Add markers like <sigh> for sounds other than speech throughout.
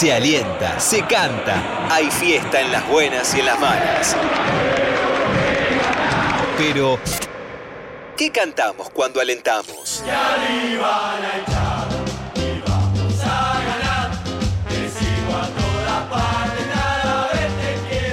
Se alienta, se canta, hay fiesta en las buenas y en las malas. Pero, ¿qué cantamos cuando alentamos?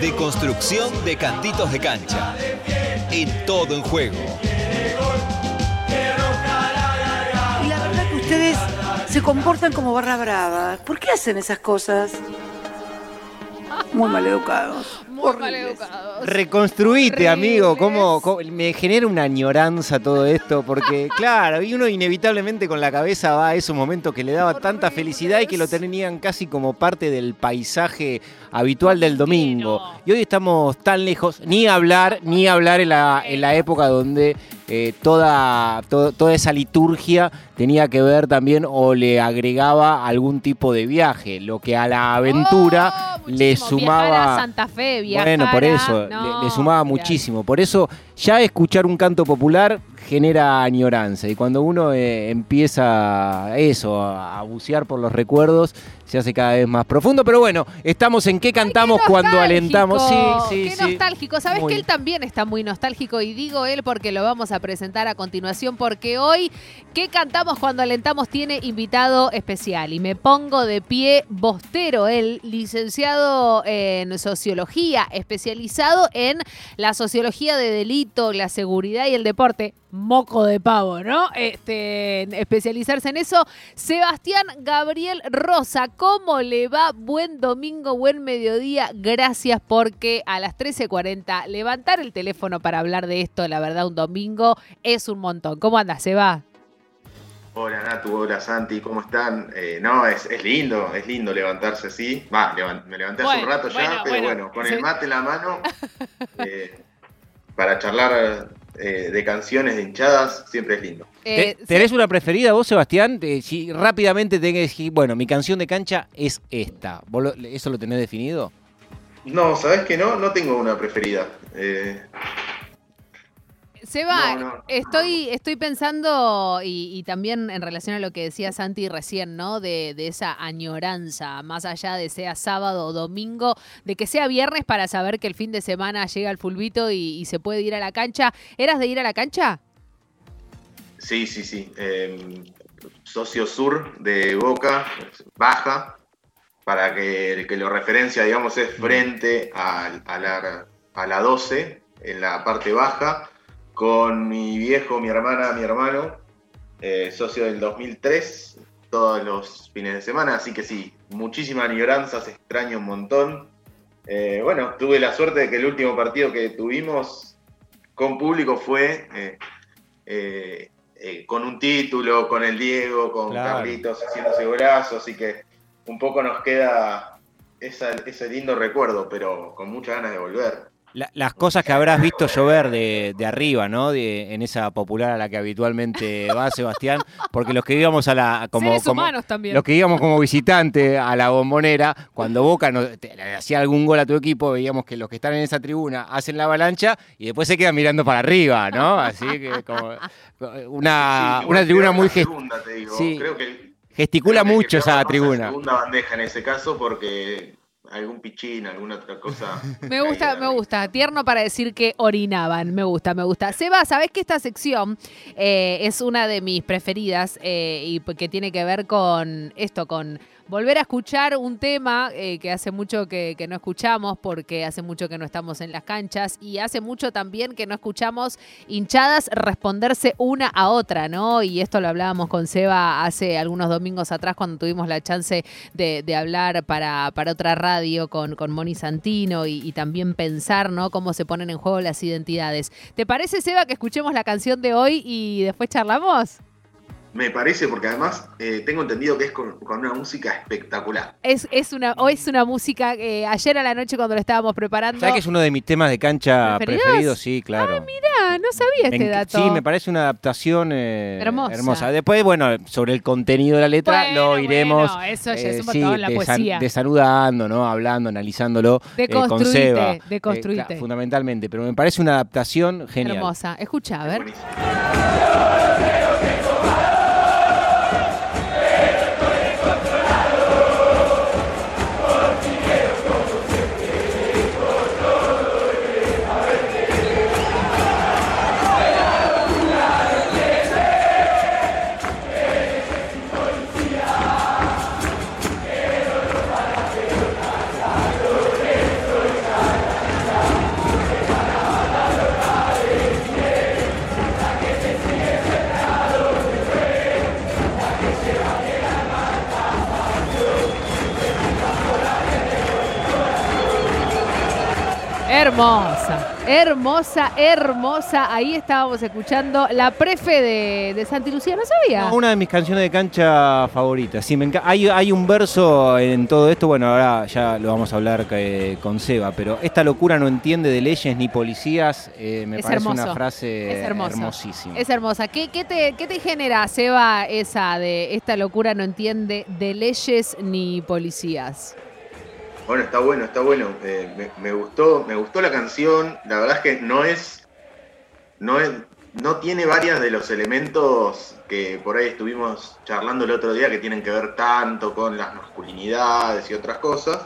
De construcción de cantitos de cancha. En todo en juego. Comportan como barra brava. ¿Por qué hacen esas cosas? Muy maleducados. Muy Horribles. maleducados. Reconstruite, amigo. ¿Cómo, cómo- me genera una añoranza todo esto? Porque, <laughs> claro, y uno inevitablemente con la cabeza va a esos momentos que le daba tanta felicidad y que lo tenían casi como parte del paisaje habitual del domingo. Y hoy estamos tan lejos, ni hablar, ni hablar en la, en la época donde eh, toda, to- toda esa liturgia tenía que ver también o le agregaba algún tipo de viaje, lo que a la aventura Oh, le sumaba... Viajar a Santa Fe, viajar Bueno, por eso, le- No, le, sumaba muchísimo. Por eso, ya escuchar un canto popular genera añoranza. Y cuando uno eh, empieza eso, a, a bucear por los recuerdos, se hace cada vez más profundo. Pero bueno, estamos en qué cantamos Qué cuando alentamos. Sí, sí, Qué sí. nostálgico. Sabes Muy. que él también está muy nostálgico y digo él porque lo vamos a presentar a continuación porque hoy ¿Qué cantamos cuando alentamos? Tiene invitado especial y me pongo de pie Bostero, el licenciado en sociología, especializado en la sociología de delito, la seguridad y el deporte. Moco de pavo, ¿no? Este, especializarse en eso. Sebastián Gabriel Rosa, ¿cómo le va? Buen domingo, buen mediodía. Gracias porque a las 13.40 levantar el teléfono para hablar de esto, la verdad, un domingo es un montón. ¿Cómo anda, Seba? Hola Natu, hola Santi, ¿cómo están? Eh, no, es, es lindo, es lindo levantarse así. Va, me levanté hace un rato ya, bueno, pero bueno, bueno, con el mate en la mano, <laughs> eh, para charlar eh, de canciones, de hinchadas, siempre es lindo. Eh, ¿Te- ¿Tenés una preferida vos, Sebastián? Eh, si rápidamente tenés que decir, bueno, mi canción de cancha es esta. ¿Vos lo- ¿Eso lo tenés definido? No, ¿sabés que no? No tengo una preferida. Seba, No, no. estoy, estoy pensando, y, y también en relación a lo que decía Santi recién, ¿no? De, de esa añoranza, más allá de sea sábado o domingo, de que sea viernes para saber que el fin de semana llega el fulbito y, y se puede ir a la cancha. ¿Eras de ir a la cancha? sí, sí, sí. eh, socio sur de Boca, baja, para que el que lo referencia, digamos, es frente a, a la, a la 12, en la parte baja, con mi viejo, mi hermana, mi hermano, eh, socio del 2003, todos los fines de semana, así que sí, muchísimas añoranzas, extraño un montón. Eh, bueno, tuve la suerte de que el último partido que tuvimos con público fue eh, con un título, con el Diego, con Claro. Carlitos haciéndose golazo, así que un poco nos queda esa- ese lindo recuerdo, pero con muchas ganas de volver. La- las cosas que habrás visto llover de, de arriba, ¿no? De, en esa popular a la que habitualmente va <laughs> Sebastián, porque los que íbamos a la como, Seres como- humanos también. los que íbamos como visitante a la bombonera, cuando Boca nos- te- le hacía algún gol a tu equipo, veíamos que los que están en esa tribuna hacen la avalancha y después se quedan mirando para arriba, ¿no? Así que como una, Sí, una tribuna muy segunda, te digo. sí. Creo que gesticula creo que mucho esa tribuna. Segunda bandeja en ese caso porque algún pichín, alguna otra cosa. <laughs> Me gusta, me gusta. Tierno para decir que orinaban. Me gusta, me gusta. Seba, sabes que esta sección eh, es una de mis preferidas eh, y que tiene que ver con esto, con volver a escuchar un tema eh, que hace mucho que, no escuchamos porque hace mucho que no estamos en las canchas y hace mucho también que no escuchamos hinchadas responderse una a otra, ¿no? Y esto lo hablábamos con Seba hace algunos domingos atrás cuando tuvimos la chance de, de hablar para, para otra radio con, con Moni Santino y, y también pensar, ¿no? Cómo se ponen en juego las identidades. ¿Te parece, Seba, que escuchemos la canción de hoy y después charlamos? Me parece porque además eh, tengo entendido que es con, con una música espectacular. Es, es una, o es una música que ayer a la noche cuando lo estábamos preparando. ¿Sabes que es uno de mis temas de cancha ¿Preferidos? preferidos? Sí, claro. Ah, no sabía este dato. Sí, me parece una adaptación eh, Hermosa. Después, bueno, sobre el contenido de la letra Bueno, lo iremos bueno, eso ya es eh, un sí, montón, la desan- poesía. desanudando, ¿no? Hablando, analizándolo eh, con Seba. deconstruite. cla- fundamentalmente, pero me parece una adaptación genial. Hermosa. Escucha, a ver. Hermosa, hermosa, hermosa. Ahí estábamos escuchando la prefe de, de Santi Lucía, ¿no sabía? Una de mis canciones de cancha favoritas. Sí, me hay, hay un verso en todo esto, bueno, ahora ya lo vamos a hablar eh, con Seba, pero esta locura no entiende de leyes ni policías, eh, me Es parece hermoso. una frase Es hermosísima. Es hermosa. ¿Qué, qué te, ¿Qué te genera, Seba, esa de esta locura no entiende de leyes ni policías? Bueno, está bueno, está bueno. Eh, me, me gustó, me gustó la canción. La verdad es que no es, no es, no tiene varias de los elementos que por ahí estuvimos charlando el otro día que tienen que ver tanto con las masculinidades y otras cosas,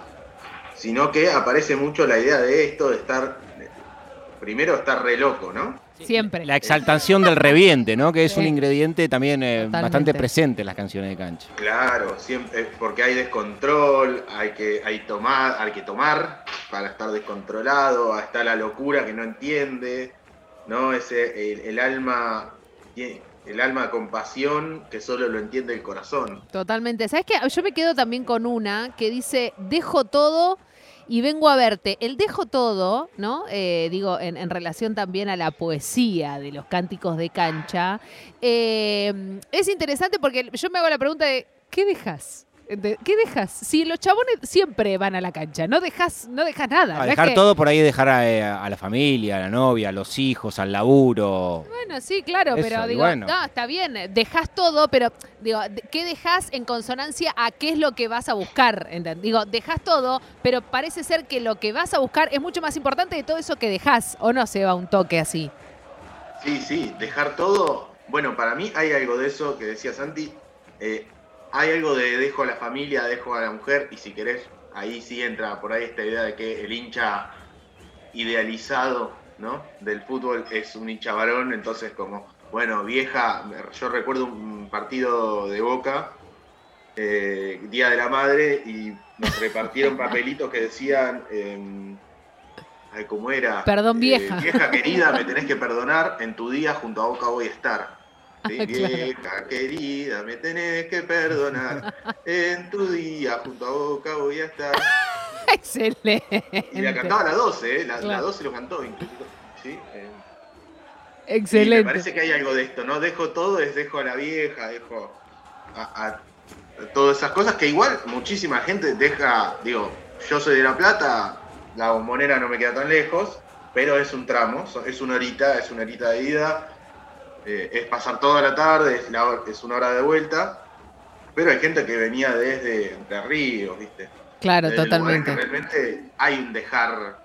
sino que aparece mucho la idea de esto de estar, primero estar re loco, ¿no? Siempre. La exaltación del reviente, ¿no? Que es Sí. un ingrediente también eh, bastante presente en las canciones de cancha. Claro, siempre, porque hay descontrol, hay que, hay tomar, hay que tomar para estar descontrolado, está la locura que no entiende, ¿no? Ese, el, el alma, el alma con pasión que solo lo entiende el corazón. Totalmente. ¿Sabes qué? Yo me quedo también con una que dice, dejo todo y vengo a verte. El dejo todo, ¿no? Eh, digo, en, relación también a la poesía de los cánticos de cancha. eh, es interesante porque yo me hago la pregunta de, ¿qué dejas? ¿De- ¿Qué dejas? Si los chabones siempre van a la cancha, no dejas, no dejas nada. A es dejar que- todo por ahí, dejar a, eh, a la familia, a la novia, a los hijos, al laburo. Bueno, sí, claro, Eso, pero digo, bueno. no, está bien, dejas todo, pero digo, ¿qué dejas en consonancia a qué es lo que vas a buscar? ¿entend? Digo, dejas todo, pero parece ser que lo que vas a buscar es mucho más importante de todo eso que dejas, o no se va un toque así. Sí, sí, dejar todo. Bueno, para mí hay algo de eso que decía Santi. eh, hay algo de dejo a la familia, dejo a la mujer, y si querés, ahí sí entra por ahí esta idea de que el hincha idealizado ¿no? del fútbol es un hincha varón, entonces como, bueno, vieja, yo recuerdo un partido de Boca, eh, Día de la Madre, y nos repartieron <laughs> papelitos que decían... em, Ay, ¿cómo era? Perdón, Eh, vieja. vieja querida, me <laughs> tenés que perdonar, en tu día junto a Boca voy a estar. <laughs> Claro. Vieja querida, me tenés que perdonar, <laughs> en tu día junto a Boca voy a estar. <laughs> Excelente. Y la cantaba la 12, ¿eh? La, la Claro. 12 lo cantó incluso. ¿sí? Eh, y me Excelente. parece que hay algo de esto, ¿no? Dejo todo, es dejo a la vieja, dejo a, a- a todas esas cosas que igual muchísima gente deja, digo, yo soy de La Plata, la bombonera no me queda tan lejos, pero es un tramo, es una horita, es una horita de ida, eh, es pasar toda la tarde, es, la hor- es una hora de vuelta, pero hay gente que venía desde Entre Ríos, ¿viste? Claro, totalmente. Realmente hay un dejar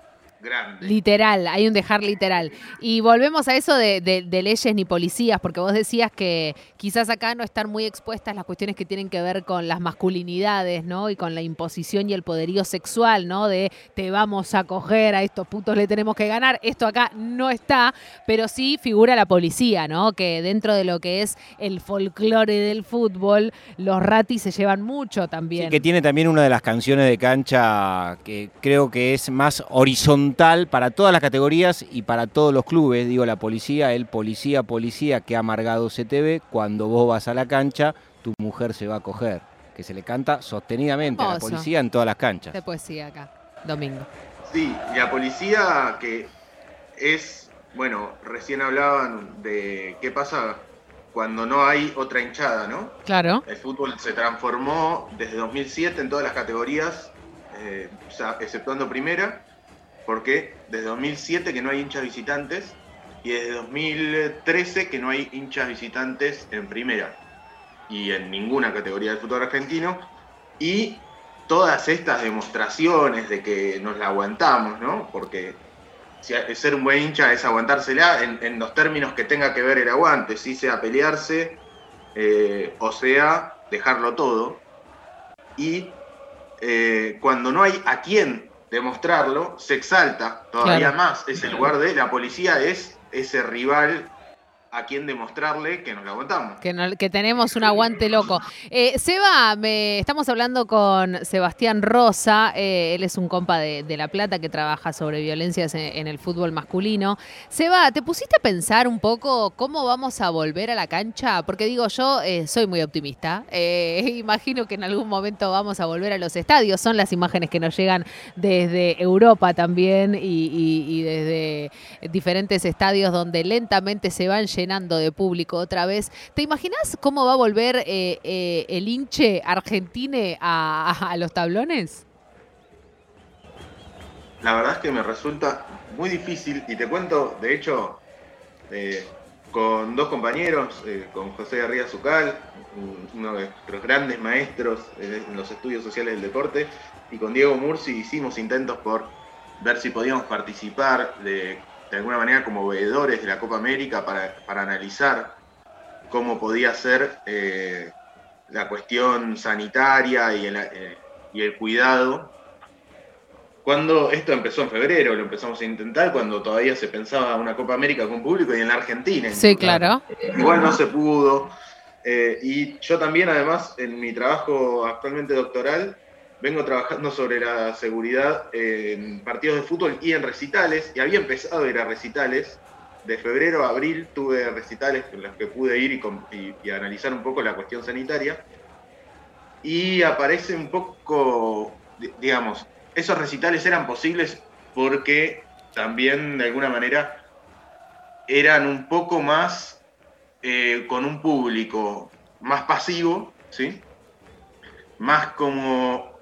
grande. Literal, hay un dejar literal. Y volvemos a eso de, de- de leyes ni policías, porque vos decías que quizás acá no están muy expuestas las cuestiones que tienen que ver con las masculinidades, ¿no? Y con la imposición y el poderío sexual, ¿no? De te vamos a coger, a estos putos le tenemos que ganar. Esto acá no está, pero sí figura la policía, ¿no? Que dentro de lo que es el folclore del fútbol, los ratis se llevan mucho también. Sí, que tiene también una de las canciones de cancha que creo que es más horizontal para todas las categorías y para todos los clubes. Digo, la policía, el policía, policía que ha amargado CTV, cuando vos vas a la cancha, tu mujer se va a coger. Que se le canta sostenidamente a la policía en todas las canchas. de poesía acá, domingo. Sí, la policía que es, bueno, recién hablaban de qué pasa cuando no hay otra hinchada, ¿no? Claro. El fútbol se transformó desde 2007 en todas las categorías, eh, o sea, exceptuando primera, porque desde 2007 que no hay hinchas visitantes y desde 2013 que no hay hinchas visitantes en primera y en ninguna categoría del fútbol argentino. Y todas estas demostraciones de que nos la aguantamos, ¿no? Porque ser un buen hincha es aguantársela en, en los términos que tenga que ver el aguante, si sea pelearse, eh, o sea dejarlo todo. Y eh, cuando no hay a quién demostrarlo, se exalta todavía Claro. más ese lugar de la policía es ese rival a quien demostrarle que nos la aguantamos. Que, que tenemos un aguante loco. Eh, Seba, estamos hablando con Sebastián Rosa, eh, él es un compa de, La Plata que trabaja sobre violencias en, el fútbol masculino. Seba, ¿te pusiste a pensar un poco cómo vamos a volver a la cancha? Porque digo, yo eh, soy muy optimista, <laughs> imagino que en algún momento vamos a volver a los estadios, son las imágenes que nos llegan desde Europa también y desde diferentes estadios donde lentamente se van llenando de público otra vez. ¿Te imaginas cómo va a volver eh, eh, el hinche argentine a, los tablones? La verdad es que me resulta muy difícil y te cuento, de hecho, eh, con dos compañeros, con José García Zucal, un- uno de nuestros grandes maestros en los estudios sociales del deporte, y con Diego Murci hicimos intentos por ver si podíamos participar de, de alguna manera como veedores de la Copa América para, para analizar cómo podía ser eh, la cuestión sanitaria y el, eh, y el cuidado cuando esto empezó en febrero, lo empezamos a intentar cuando todavía se pensaba una Copa América con público y en la Argentina. Sí, claro. Igual no se pudo. Eh, y yo también, además, en mi trabajo actualmente doctoral, vengo trabajando sobre la seguridad en partidos de fútbol y en recitales, y había empezado a ir a recitales. De febrero a abril tuve recitales en los que pude ir y, analizar un poco la cuestión sanitaria. Y aparece un poco, di- digamos, esos recitales eran posibles porque también de alguna manera eran un poco más eh, con un público más pasivo, ¿sí? Más como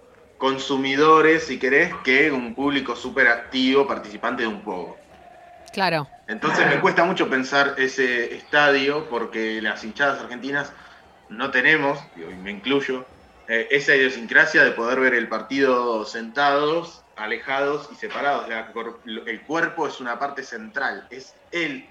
consumidores, si querés, que un público súper activo, participante de un poco. Claro. Entonces me cuesta mucho pensar ese estadio porque las hinchadas argentinas no tenemos, y me incluyo, eh, esa idiosincrasia de poder ver el partido sentados, alejados y separados. La el cuerpo es una parte central, es el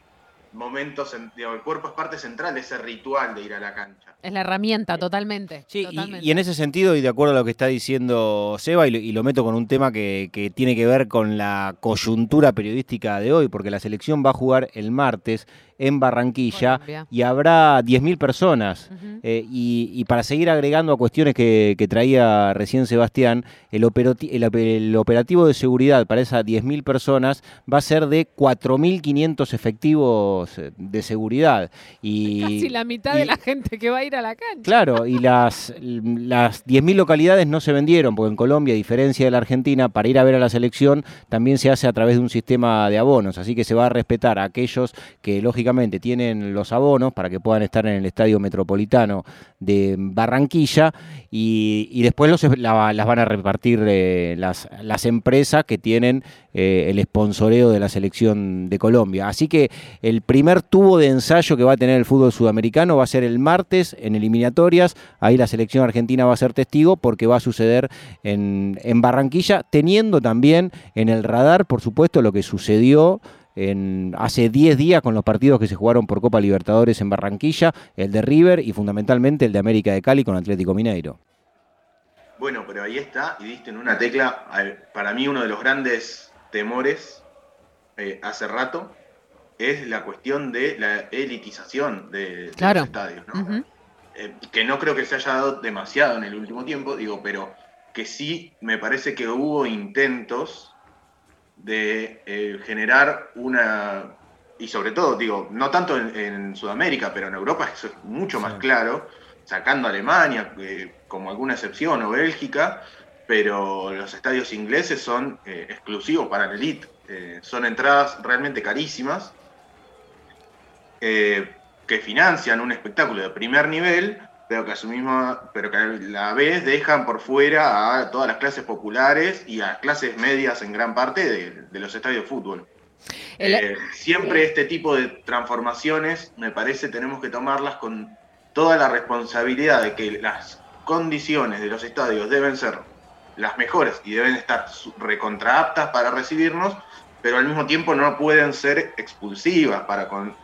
momento, digo, el cuerpo es parte central de ese ritual de ir a la cancha. Es la herramienta, totalmente. Sí, y- totalmente. y, en ese sentido, y de acuerdo a lo que está diciendo Seba, y lo, y lo meto con un tema que, que tiene que ver con la coyuntura periodística de hoy, porque la selección va a jugar el martes en Barranquilla Colombia. y habrá 10.000 personas. Eh, y, y para seguir agregando a cuestiones que, que traía recién Sebastián, el, operati- el op- el operativo de seguridad para esas 10.000 personas va a ser de 4.500 efectivos eh, de seguridad. Y, <laughs> Casi la mitad y- de la gente que va a ir a la cancha. Claro, y las, las 10.000 localidades no se vendieron, porque en Colombia, a diferencia de la Argentina, para ir a ver a la selección también se hace a través de un sistema de abonos, así que se va a respetar a aquellos que lógicamente tienen los abonos para que puedan estar en el estadio metropolitano de Barranquilla y, después los, la- las van a repartir eh, las, empresas que tienen eh, el sponsoreo de la selección de Colombia. Así que el primer tubo de ensayo que va a tener el fútbol sudamericano va a ser el martes en eliminatorias. Ahí la selección argentina va a ser testigo porque va a suceder en, en Barranquilla, teniendo también en el radar, por supuesto, lo que sucedió. En, hace 10 días con los partidos que se jugaron por Copa Libertadores en Barranquilla, el de River y fundamentalmente el de América de Cali con Atlético Mineiro. Bueno, pero ahí está, y diste en una tecla, para mí uno de los grandes temores eh, hace rato es la cuestión de la elitización de, de Claro. los estadios, ¿no? Eh, que no creo que se haya dado demasiado en el último tiempo, digo, pero que sí me parece que hubo intentos de eh, generar una, y sobre todo, digo, no tanto en, en Sudamérica, pero en Europa eso es mucho más claro, sacando Alemania eh, como alguna excepción o Bélgica, pero los estadios ingleses son eh, exclusivos para la elite, Eh, son entradas realmente carísimas. que financian un espectáculo de primer nivel, pero que a su misma, pero que a la vez dejan por fuera a todas las clases populares y a las clases medias en gran parte de, de los estadios de fútbol. El- Eh, siempre este tipo de transformaciones, me parece, tenemos que tomarlas con toda la responsabilidad de que las condiciones de los estadios deben ser las mejores y deben estar recontraaptas para recibirnos, pero al mismo tiempo no pueden ser expulsivas para con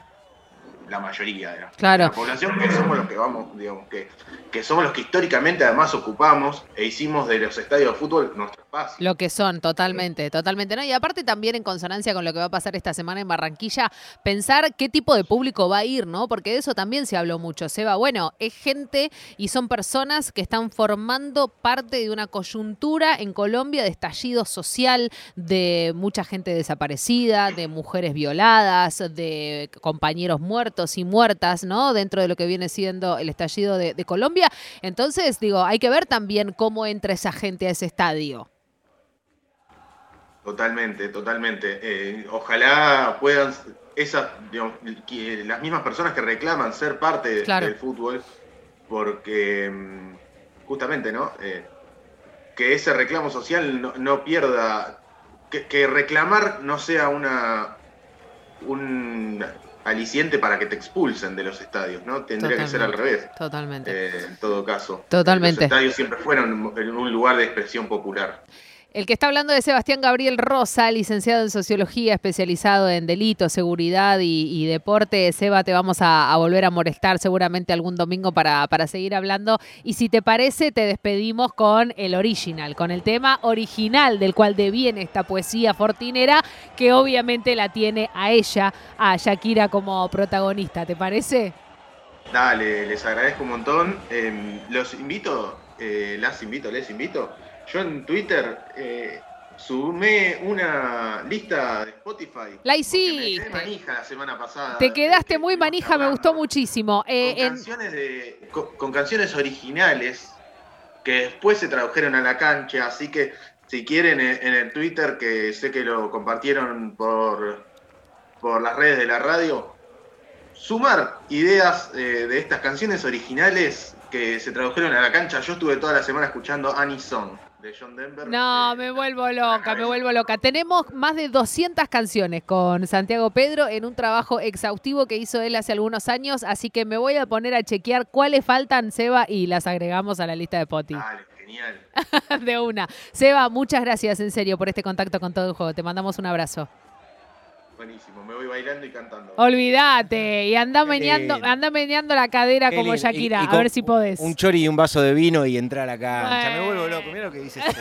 la mayoría de la, Claro. de la población, que somos los que vamos, digamos, que, que somos los que históricamente además ocupamos e hicimos de los estadios de fútbol nuestro espacio. Lo que son, totalmente, totalmente. ¿no? Y aparte también en consonancia con lo que va a pasar esta semana en Barranquilla, pensar qué tipo de público va a ir, ¿no? Porque de eso también se habló mucho. Seba, bueno, es gente y son personas que están formando parte de una coyuntura en Colombia de estallido social, de mucha gente desaparecida, de mujeres violadas, de compañeros muertos y muertas, ¿no? Dentro de lo que viene siendo el estallido de, de Colombia. Entonces, digo, hay que ver también cómo entra esa gente a ese estadio. Totalmente, totalmente. Eh, ojalá puedan esas, digamos, que las mismas personas que reclaman ser parte Claro. del fútbol, porque mm, justamente, ¿no? Eh, que ese reclamo social no, no pierda, que, que reclamar no sea una un aliciente para que te expulsen de los estadios, ¿no? Tendría que ser al revés. Totalmente. eh, en todo caso. Totalmente. Los estadios siempre fueron un lugar de expresión popular. El que está hablando de Sebastián Gabriel Rosa, licenciado en Sociología, especializado en delitos, seguridad y, deporte. Seba, te vamos a, volver a molestar seguramente algún domingo para, para seguir hablando. Y si te parece, te despedimos con el original, con el tema original del cual deviene esta poesía fortinera, que obviamente la tiene a ella, a Shakira como protagonista. ¿Te parece? Dale, les agradezco un montón. Eh, los invito, eh, las invito, les invito. Yo en Twitter eh, sumé una lista de Spotify. La hiciste. Me manija la semana pasada. Te quedaste Eh, muy estuvimos manija, me gustó muchísimo. Eh, Con, en- canciones de, con, con canciones originales que después se tradujeron a la cancha. Así que si quieren eh, en el Twitter, que sé que lo compartieron por, por las redes de la radio, sumar ideas eh, de estas canciones originales que se tradujeron a la cancha. Yo estuve toda la semana escuchando Annie Song de John Denver. No, Eh, me vuelvo loca, me vuelvo loca. Tenemos más de 200 canciones con Santiago Pedro en un trabajo exhaustivo que hizo él hace algunos años, así que me voy a poner a chequear cuáles faltan, Seba, y las agregamos a la lista de Poti. Dale, genial. <laughs> De una. Seba, muchas gracias en serio por este contacto con todo el juego. Te mandamos un abrazo. Buenísimo. Me voy bailando y cantando. Olvídate, y anda meneando, anda meneando la cadera Qué como lindo. Shakira, y a con ver si podés. Un chori y un vaso de vino y entrar a la cancha. Me vuelvo loco. Mira lo que dice <laughs> este.